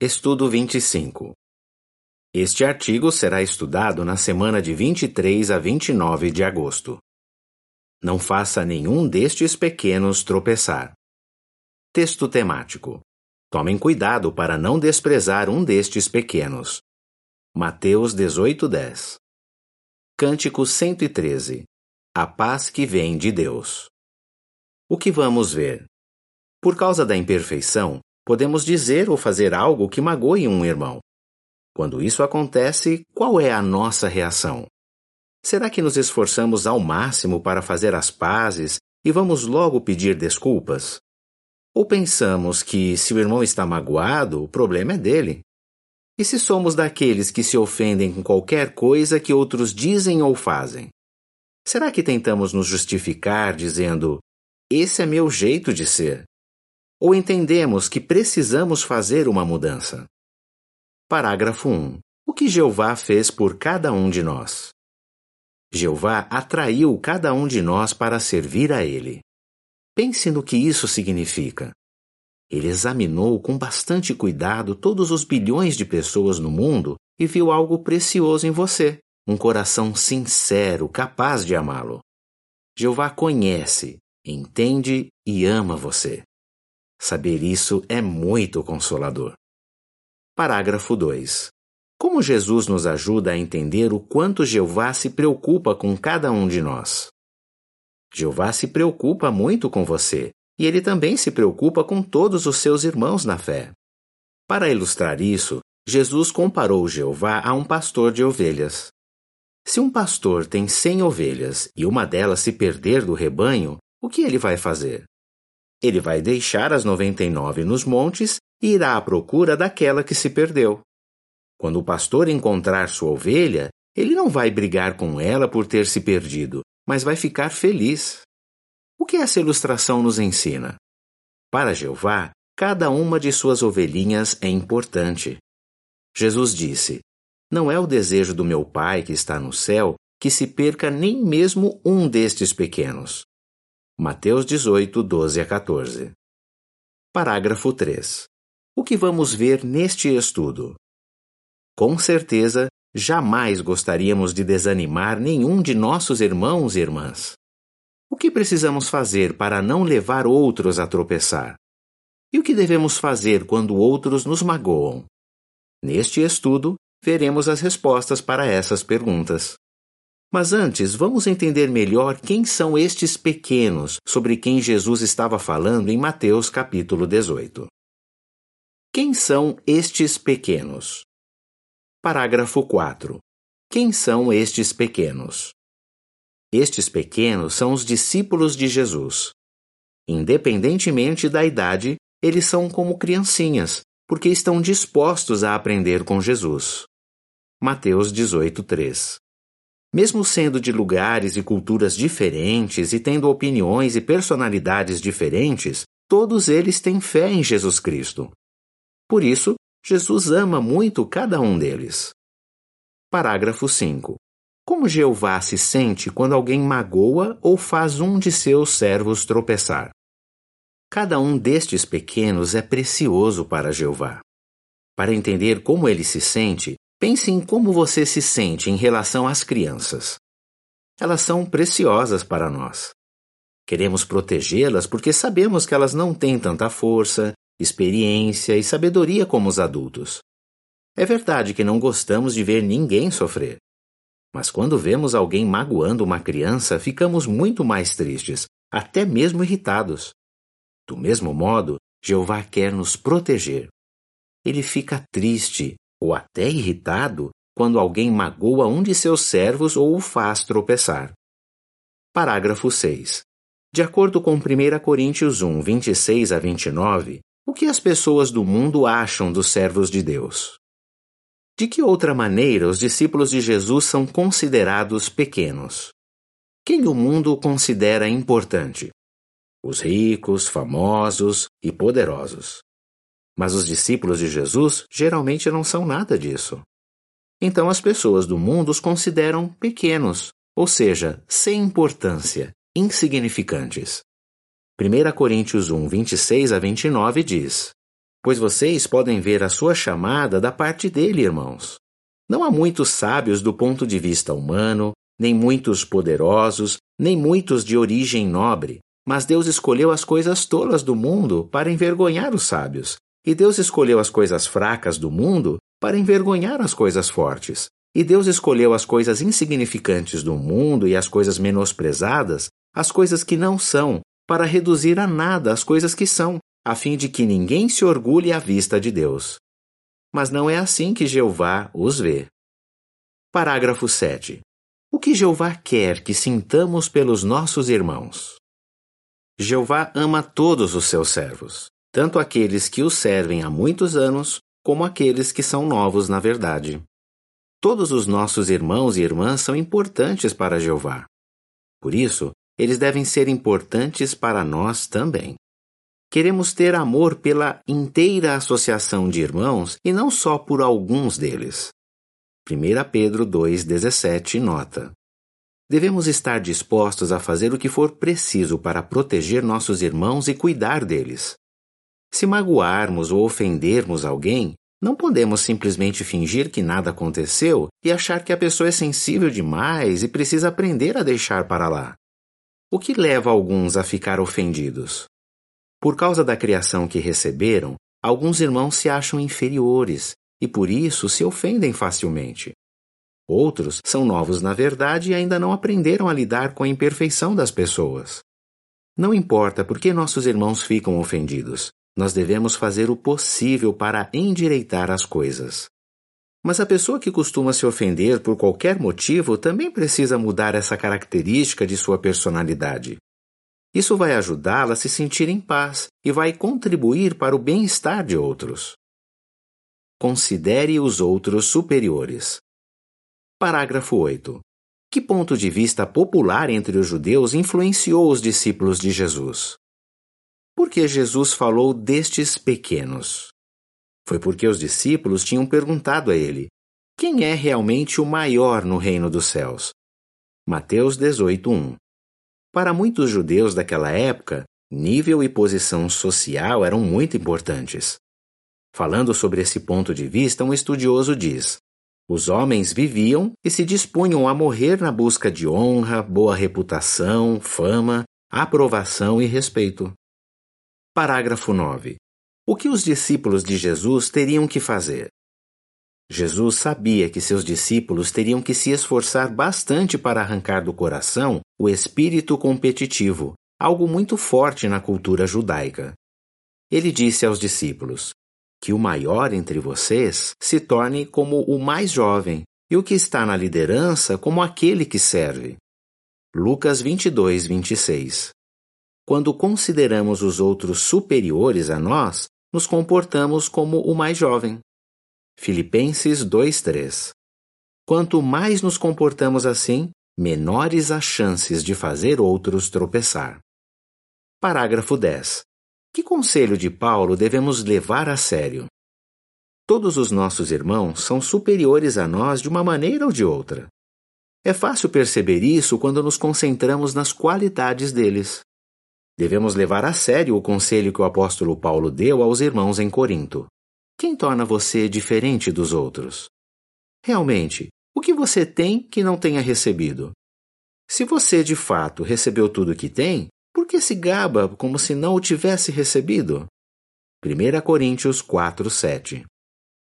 Estudo 25. Este artigo será estudado na semana de 23 a 29 de agosto. Não faça nenhum destes pequenos tropeçar. Texto temático. Tomem cuidado para não desprezar um destes pequenos. Mateus 18:10. Cântico 113. A paz que vem de Deus. O que vamos ver? Por causa da imperfeição, podemos dizer ou fazer algo que magoe um irmão. Quando isso acontece, qual é a nossa reação? Será que nos esforçamos ao máximo para fazer as pazes e vamos logo pedir desculpas? Ou pensamos que, se o irmão está magoado, o problema é dele? E se somos daqueles que se ofendem com qualquer coisa que outros dizem ou fazem? Será que tentamos nos justificar dizendo: esse é meu jeito de ser? Ou entendemos que precisamos fazer uma mudança? Parágrafo 1. O que Jeová fez por cada um de nós? Jeová atraiu cada um de nós para servir a Ele. Pense no que isso significa. Ele examinou com bastante cuidado todos os bilhões de pessoas no mundo e viu algo precioso em você, um coração sincero, capaz de amá-lo. Jeová conhece, entende e ama você. Saber isso é muito consolador. Parágrafo 2. Como Jesus nos ajuda a entender o quanto Jeová se preocupa com cada um de nós? Jeová se preocupa muito com você, e ele também se preocupa com todos os seus irmãos na fé. Para ilustrar isso, Jesus comparou Jeová a um pastor de ovelhas. Se um pastor tem cem ovelhas e uma delas se perder do rebanho, o que ele vai fazer? Ele vai deixar as noventa e nove nos montes e irá à procura daquela que se perdeu. Quando o pastor encontrar sua ovelha, ele não vai brigar com ela por ter se perdido, mas vai ficar feliz. O que essa ilustração nos ensina? Para Jeová, cada uma de suas ovelhinhas é importante. Jesus disse: Não é o desejo do meu Pai que está no céu que se perca nem mesmo um destes pequenos. Mateus 18, 12 a 14. Parágrafo 3. O que vamos ver neste estudo? Com certeza, jamais gostaríamos de desanimar nenhum de nossos irmãos e irmãs. O que precisamos fazer para não levar outros a tropeçar? E o que devemos fazer quando outros nos magoam? Neste estudo, veremos as respostas para essas perguntas. Mas antes, vamos entender melhor quem são estes pequenos sobre quem Jesus estava falando em Mateus capítulo 18. Quem são estes pequenos? Parágrafo 4. Quem são estes pequenos? Estes pequenos são os discípulos de Jesus. Independentemente da idade, eles são como criancinhas, porque estão dispostos a aprender com Jesus. Mateus 18:3 mesmo sendo de lugares e culturas diferentes e tendo opiniões e personalidades diferentes, todos eles têm fé em Jesus Cristo. Por isso, Jesus ama muito cada um deles. Parágrafo 5. Como Jeová se sente quando alguém magoa ou faz um de seus servos tropeçar? Cada um destes pequenos é precioso para Jeová. Para entender como ele se sente, Pense em como você se sente em relação às crianças. Elas são preciosas para nós. Queremos protegê-las porque sabemos que elas não têm tanta força, experiência e sabedoria como os adultos. É verdade que não gostamos de ver ninguém sofrer. Mas quando vemos alguém magoando uma criança, ficamos muito mais tristes, até mesmo irritados. Do mesmo modo, Jeová quer nos proteger. Ele fica triste ou até irritado quando alguém magoa um de seus servos ou o faz tropeçar. Parágrafo 6. De acordo com 1 Coríntios 1, 26 a 29, o que as pessoas do mundo acham dos servos de Deus? De que outra maneira os discípulos de Jesus são considerados pequenos? Quem o mundo considera importante? Os ricos, famosos e poderosos. Mas os discípulos de Jesus geralmente não são nada disso. Então as pessoas do mundo os consideram pequenos, ou seja, sem importância, insignificantes. 1 Coríntios 1, 26 a 29 diz: pois vocês podem ver a sua chamada da parte dele, irmãos. Não há muitos sábios do ponto de vista humano, nem muitos poderosos, nem muitos de origem nobre, mas Deus escolheu as coisas tolas do mundo para envergonhar os sábios, e Deus escolheu as coisas fracas do mundo para envergonhar as coisas fortes. E Deus escolheu as coisas insignificantes do mundo e as coisas menosprezadas, as coisas que não são, para reduzir a nada as coisas que são, a fim de que ninguém se orgulhe à vista de Deus. Mas não é assim que Jeová os vê. Parágrafo 7. O que Jeová quer que sintamos pelos nossos irmãos? Jeová ama todos os seus servos, tanto aqueles que o servem há muitos anos, como aqueles que são novos na verdade. Todos os nossos irmãos e irmãs são importantes para Jeová. Por isso, eles devem ser importantes para nós também. Queremos ter amor pela inteira associação de irmãos e não só por alguns deles. 1 Pedro 2,17 nota: Devemos estar dispostos a fazer o que for preciso para proteger nossos irmãos e cuidar deles. Se magoarmos ou ofendermos alguém, não podemos simplesmente fingir que nada aconteceu e achar que a pessoa é sensível demais e precisa aprender a deixar para lá. O que leva alguns a ficar ofendidos? Por causa da criação que receberam, alguns irmãos se acham inferiores e por isso se ofendem facilmente. Outros são novos na verdade e ainda não aprenderam a lidar com a imperfeição das pessoas. Não importa por que nossos irmãos ficam ofendidos, nós devemos fazer o possível para endireitar as coisas. Mas a pessoa que costuma se ofender por qualquer motivo também precisa mudar essa característica de sua personalidade. Isso vai ajudá-la a se sentir em paz e vai contribuir para o bem-estar de outros. Considere os outros superiores. Parágrafo 8. Que ponto de vista popular entre os judeus influenciou os discípulos de Jesus? Por que Jesus falou destes pequenos? Foi porque os discípulos tinham perguntado a ele: Quem é realmente o maior no reino dos céus? Mateus 18:1. Para muitos judeus daquela época, nível e posição social eram muito importantes. Falando sobre esse ponto de vista, um estudioso diz: os homens viviam e se dispunham a morrer na busca de honra, boa reputação, fama, aprovação e respeito. Parágrafo 9. O que os discípulos de Jesus teriam que fazer? Jesus sabia que seus discípulos teriam que se esforçar bastante para arrancar do coração o espírito competitivo, algo muito forte na cultura judaica. Ele disse aos discípulos: Que o maior entre vocês se torne como o mais jovem, e o que está na liderança como aquele que serve. Lucas 22, 26. Quando consideramos os outros superiores a nós, nos comportamos como o mais jovem. Filipenses 2:3. Quanto mais nos comportamos assim, menores as chances de fazer outros tropeçar. Parágrafo 10. Que conselho de Paulo devemos levar a sério? Todos os nossos irmãos são superiores a nós de uma maneira ou de outra. É fácil perceber isso quando nos concentramos nas qualidades deles. Devemos levar a sério o conselho que o apóstolo Paulo deu aos irmãos em Corinto. Quem torna você diferente dos outros? Realmente, o que você tem que não tenha recebido? Se você de fato recebeu tudo o que tem, por que se gaba como se não o tivesse recebido? 1 Coríntios 4, 7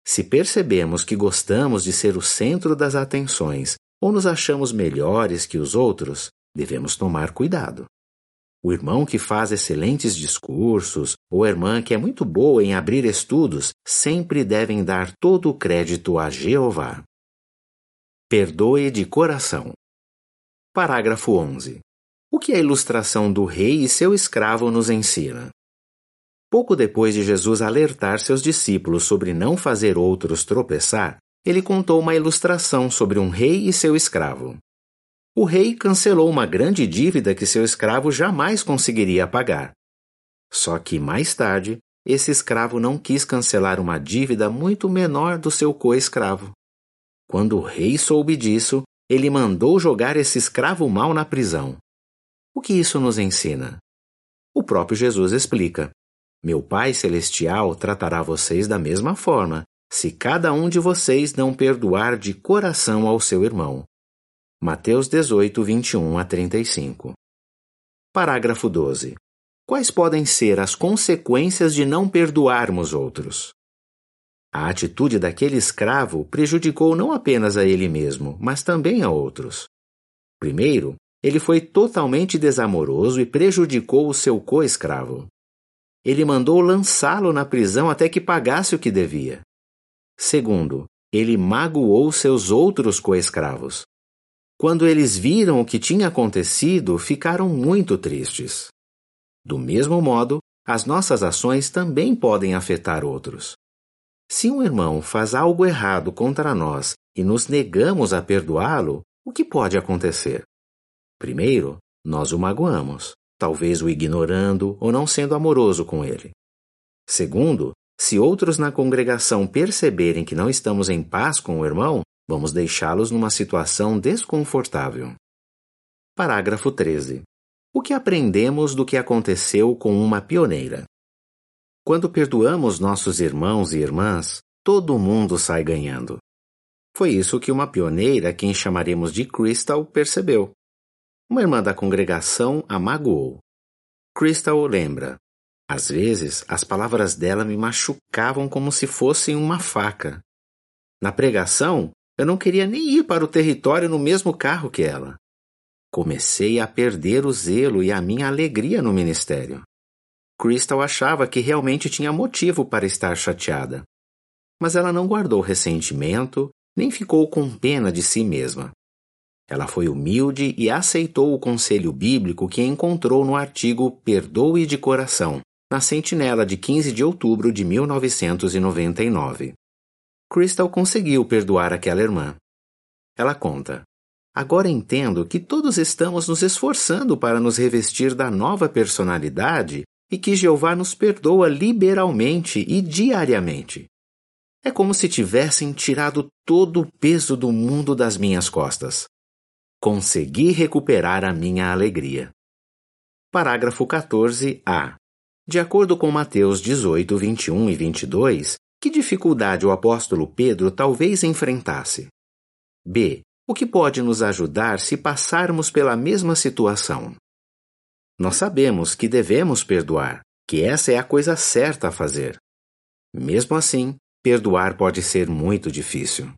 Se percebemos que gostamos de ser o centro das atenções ou nos achamos melhores que os outros, devemos tomar cuidado. O irmão que faz excelentes discursos ou a irmã que é muito boa em abrir estudos sempre devem dar todo o crédito a Jeová. Perdoe de coração. Parágrafo 11. O que a ilustração do rei e seu escravo nos ensina? Pouco depois de Jesus alertar seus discípulos sobre não fazer outros tropeçar, ele contou uma ilustração sobre um rei e seu escravo o rei cancelou uma grande dívida que seu escravo jamais conseguiria pagar. Só que mais tarde, esse escravo não quis cancelar uma dívida muito menor do seu co-escravo. Quando o rei soube disso, ele mandou jogar esse escravo mau na prisão. O que isso nos ensina? O próprio Jesus explica. Meu Pai Celestial tratará vocês da mesma forma, se cada um de vocês não perdoar de coração ao seu irmão. Mateus 18, 21 a 35. Parágrafo 12. Quais podem ser as consequências de não perdoarmos outros? A atitude daquele escravo prejudicou não apenas a ele mesmo, mas também a outros. Primeiro, ele foi totalmente desamoroso e prejudicou o seu co-escravo. Ele mandou lançá-lo na prisão até que pagasse o que devia. Segundo, ele magoou seus outros co-escravos. Quando eles viram o que tinha acontecido, ficaram muito tristes. Do mesmo modo, as nossas ações também podem afetar outros. Se um irmão faz algo errado contra nós e nos negamos a perdoá-lo, o que pode acontecer? Primeiro, nós o magoamos, talvez o ignorando ou não sendo amoroso com ele. Segundo, se outros na congregação perceberem que não estamos em paz com o irmão, vamos deixá-los numa situação desconfortável. Parágrafo 13. O que aprendemos do que aconteceu com uma pioneira? Quando perdoamos nossos irmãos e irmãs, todo mundo sai ganhando. Foi isso que uma pioneira, quem chamaremos de Crystal, percebeu. Uma irmã da congregação a magoou. Crystal lembra: às vezes, as palavras dela me machucavam como se fossem uma faca. Na pregação, eu não queria nem ir para o território no mesmo carro que ela. Comecei a perder o zelo e a minha alegria no ministério. Crystal achava que realmente tinha motivo para estar chateada. Mas ela não guardou ressentimento, nem ficou com pena de si mesma. Ela foi humilde e aceitou o conselho bíblico que encontrou no artigo Perdoe de Coração, na Sentinela de 15 de outubro de 1999. Crystal conseguiu perdoar aquela irmã. Ela conta: Agora entendo que todos estamos nos esforçando para nos revestir da nova personalidade e que Jeová nos perdoa liberalmente e diariamente. É como se tivessem tirado todo o peso do mundo das minhas costas consegui recuperar a minha alegria. Parágrafo 14a. De acordo com Mateus 18, 21 e 22, que dificuldade o apóstolo Pedro talvez enfrentasse? B. O que pode nos ajudar se passarmos pela mesma situação? Nós sabemos que devemos perdoar, que essa é a coisa certa a fazer. Mesmo assim, perdoar pode ser muito difícil.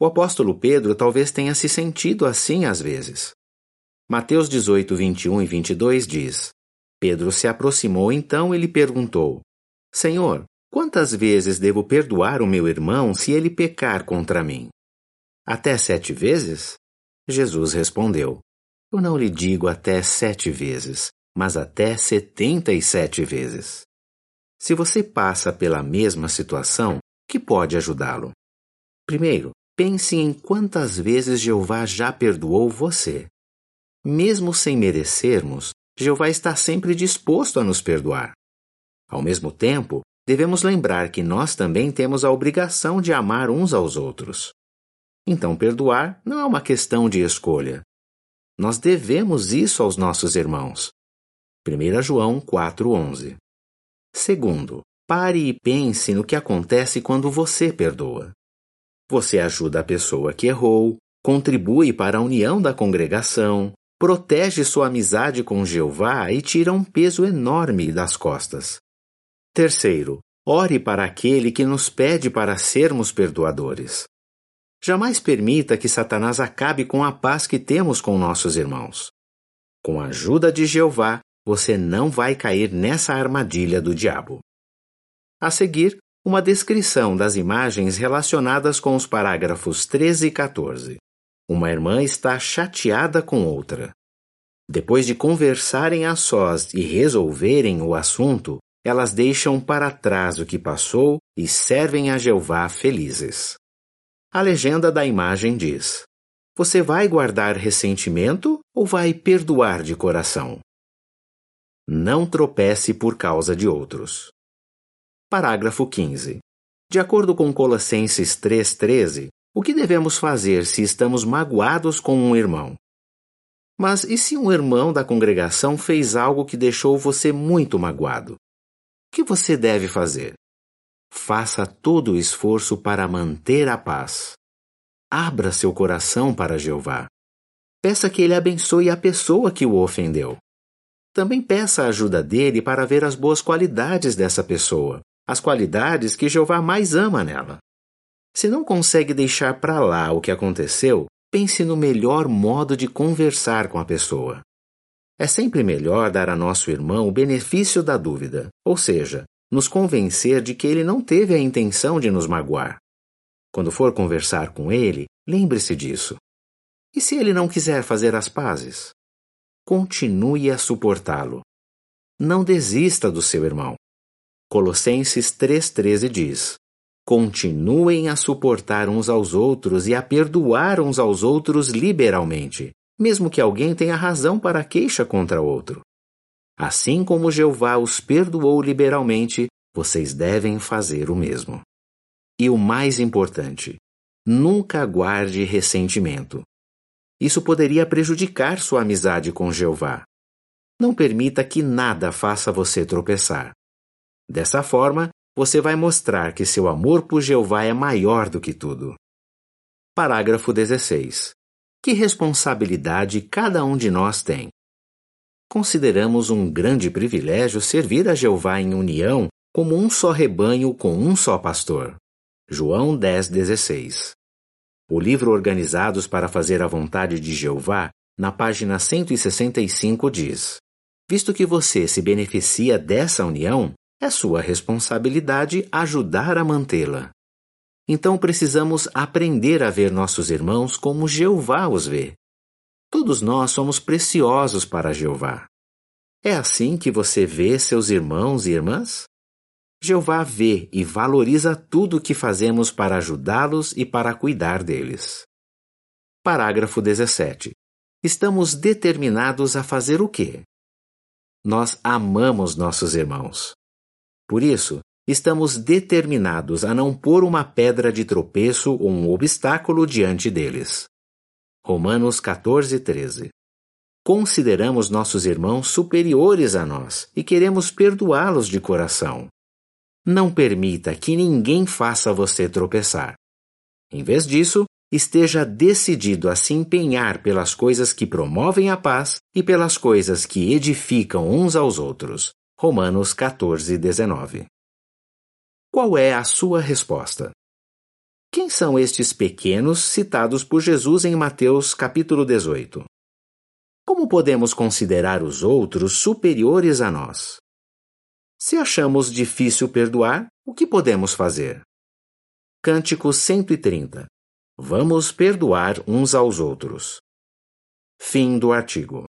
O apóstolo Pedro talvez tenha se sentido assim às vezes. Mateus 18, 21 e 22 diz: Pedro se aproximou então e lhe perguntou: Senhor, quantas vezes devo perdoar o meu irmão se ele pecar contra mim? Até sete vezes? Jesus respondeu: Eu não lhe digo até sete vezes, mas até setenta e sete vezes. Se você passa pela mesma situação, que pode ajudá-lo? Primeiro, Pense em quantas vezes Jeová já perdoou você. Mesmo sem merecermos, Jeová está sempre disposto a nos perdoar. Ao mesmo tempo, devemos lembrar que nós também temos a obrigação de amar uns aos outros. Então, perdoar não é uma questão de escolha. Nós devemos isso aos nossos irmãos. 1 João 4,11 Segundo, pare e pense no que acontece quando você perdoa. Você ajuda a pessoa que errou, contribui para a união da congregação, protege sua amizade com Jeová e tira um peso enorme das costas. Terceiro, ore para aquele que nos pede para sermos perdoadores. Jamais permita que Satanás acabe com a paz que temos com nossos irmãos. Com a ajuda de Jeová, você não vai cair nessa armadilha do diabo. A seguir, uma descrição das imagens relacionadas com os parágrafos 13 e 14. Uma irmã está chateada com outra. Depois de conversarem a sós e resolverem o assunto, elas deixam para trás o que passou e servem a Jeová felizes. A legenda da imagem diz: Você vai guardar ressentimento ou vai perdoar de coração? Não tropece por causa de outros. Parágrafo 15. De acordo com Colossenses 3,13, o que devemos fazer se estamos magoados com um irmão? Mas e se um irmão da congregação fez algo que deixou você muito magoado? O que você deve fazer? Faça todo o esforço para manter a paz. Abra seu coração para Jeová. Peça que ele abençoe a pessoa que o ofendeu. Também peça a ajuda dele para ver as boas qualidades dessa pessoa, as qualidades que Jeová mais ama nela. Se não consegue deixar para lá o que aconteceu, pense no melhor modo de conversar com a pessoa. É sempre melhor dar a nosso irmão o benefício da dúvida, ou seja, nos convencer de que ele não teve a intenção de nos magoar. Quando for conversar com ele, lembre-se disso. E se ele não quiser fazer as pazes? Continue a suportá-lo. Não desista do seu irmão. Colossenses 3,13 diz: Continuem a suportar uns aos outros e a perdoar uns aos outros liberalmente, mesmo que alguém tenha razão para queixa contra outro. Assim como Jeová os perdoou liberalmente, vocês devem fazer o mesmo. E o mais importante, nunca guarde ressentimento. Isso poderia prejudicar sua amizade com Jeová. Não permita que nada faça você tropeçar. Dessa forma, você vai mostrar que seu amor por Jeová é maior do que tudo. Parágrafo 16. Que responsabilidade cada um de nós tem? Consideramos um grande privilégio servir a Jeová em união como um só rebanho com um só pastor. João 10:16. O livro Organizados para fazer a vontade de Jeová, na página 165 diz: Visto que você se beneficia dessa união, é sua responsabilidade ajudar a mantê-la. Então precisamos aprender a ver nossos irmãos como Jeová os vê, Todos nós somos preciosos para Jeová. É assim que você vê seus irmãos e irmãs? Jeová vê e valoriza tudo o que fazemos para ajudá-los e para cuidar deles. Parágrafo 17. Estamos determinados a fazer o quê? Nós amamos nossos irmãos. Por isso, estamos determinados a não pôr uma pedra de tropeço ou um obstáculo diante deles. Romanos 14, 13. Consideramos nossos irmãos superiores a nós e queremos perdoá-los de coração. Não permita que ninguém faça você tropeçar. Em vez disso, esteja decidido a se empenhar pelas coisas que promovem a paz e pelas coisas que edificam uns aos outros. Romanos 14, 19. Qual é a sua resposta? Quem são estes pequenos citados por Jesus em Mateus capítulo 18? Como podemos considerar os outros superiores a nós? Se achamos difícil perdoar, o que podemos fazer? Cântico 130. Vamos perdoar uns aos outros. Fim do artigo.